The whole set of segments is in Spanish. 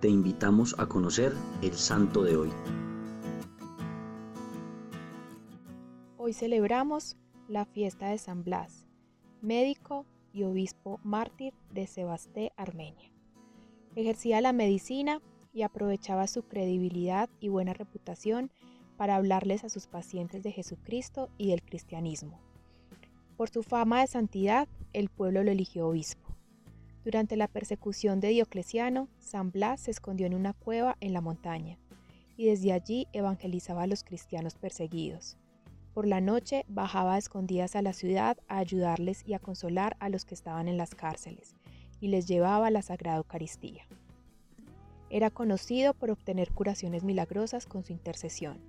te invitamos a conocer el santo de hoy. Hoy celebramos la fiesta de San Blas, médico y obispo mártir de Sebasté, Armenia. Ejercía la medicina y aprovechaba su credibilidad y buena reputación para hablarles a sus pacientes de Jesucristo y del cristianismo. Por su fama de santidad, el pueblo lo eligió obispo. Durante la persecución de Diocleciano, San Blas se escondió en una cueva en la montaña y desde allí evangelizaba a los cristianos perseguidos. Por la noche bajaba a escondidas a la ciudad a ayudarles y a consolar a los que estaban en las cárceles y les llevaba la Sagrada Eucaristía. Era conocido por obtener curaciones milagrosas con su intercesión.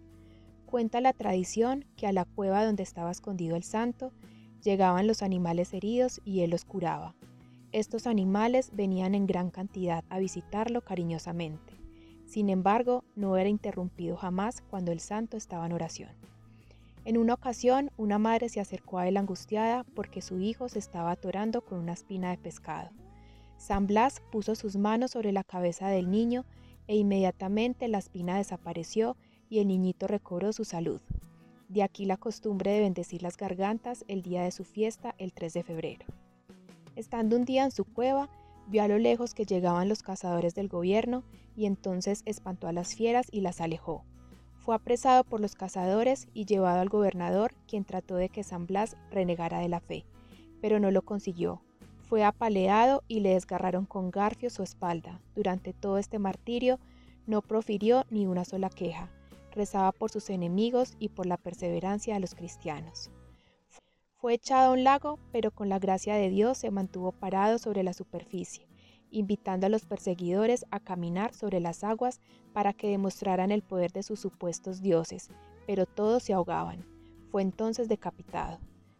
Cuenta la tradición que a la cueva donde estaba escondido el santo llegaban los animales heridos y él los curaba, estos animales venían en gran cantidad a visitarlo cariñosamente. Sin embargo, no era interrumpido jamás cuando el santo estaba en oración. En una ocasión, una madre se acercó a él angustiada porque su hijo se estaba atorando con una espina de pescado. San Blas puso sus manos sobre la cabeza del niño e inmediatamente la espina desapareció y el niñito recobró su salud. De aquí la costumbre de bendecir las gargantas el día de su fiesta, el 3 de febrero. Estando un día en su cueva, vio a lo lejos que llegaban los cazadores del gobierno y entonces espantó a las fieras y las alejó. Fue apresado por los cazadores y llevado al gobernador, quien trató de que San Blas renegara de la fe, pero no lo consiguió. Fue apaleado y le desgarraron con garfio su espalda. Durante todo este martirio no profirió ni una sola queja. Rezaba por sus enemigos y por la perseverancia de los cristianos. Fue echado a un lago, pero con la gracia de Dios se mantuvo parado sobre la superficie, invitando a los perseguidores a caminar sobre las aguas para que demostraran el poder de sus supuestos dioses, pero todos se ahogaban. Fue entonces decapitado.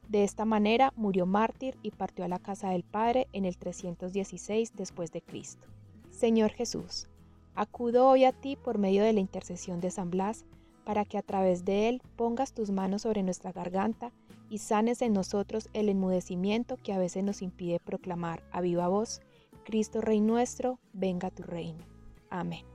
De esta manera murió mártir y partió a la casa del Padre en el 316 después de Cristo. Señor Jesús, acudo hoy a ti por medio de la intercesión de San Blas, para que a través de él pongas tus manos sobre nuestra garganta y sanes en nosotros el enmudecimiento que a veces nos impide proclamar a viva voz, Cristo Rey nuestro, venga tu reino. Amén.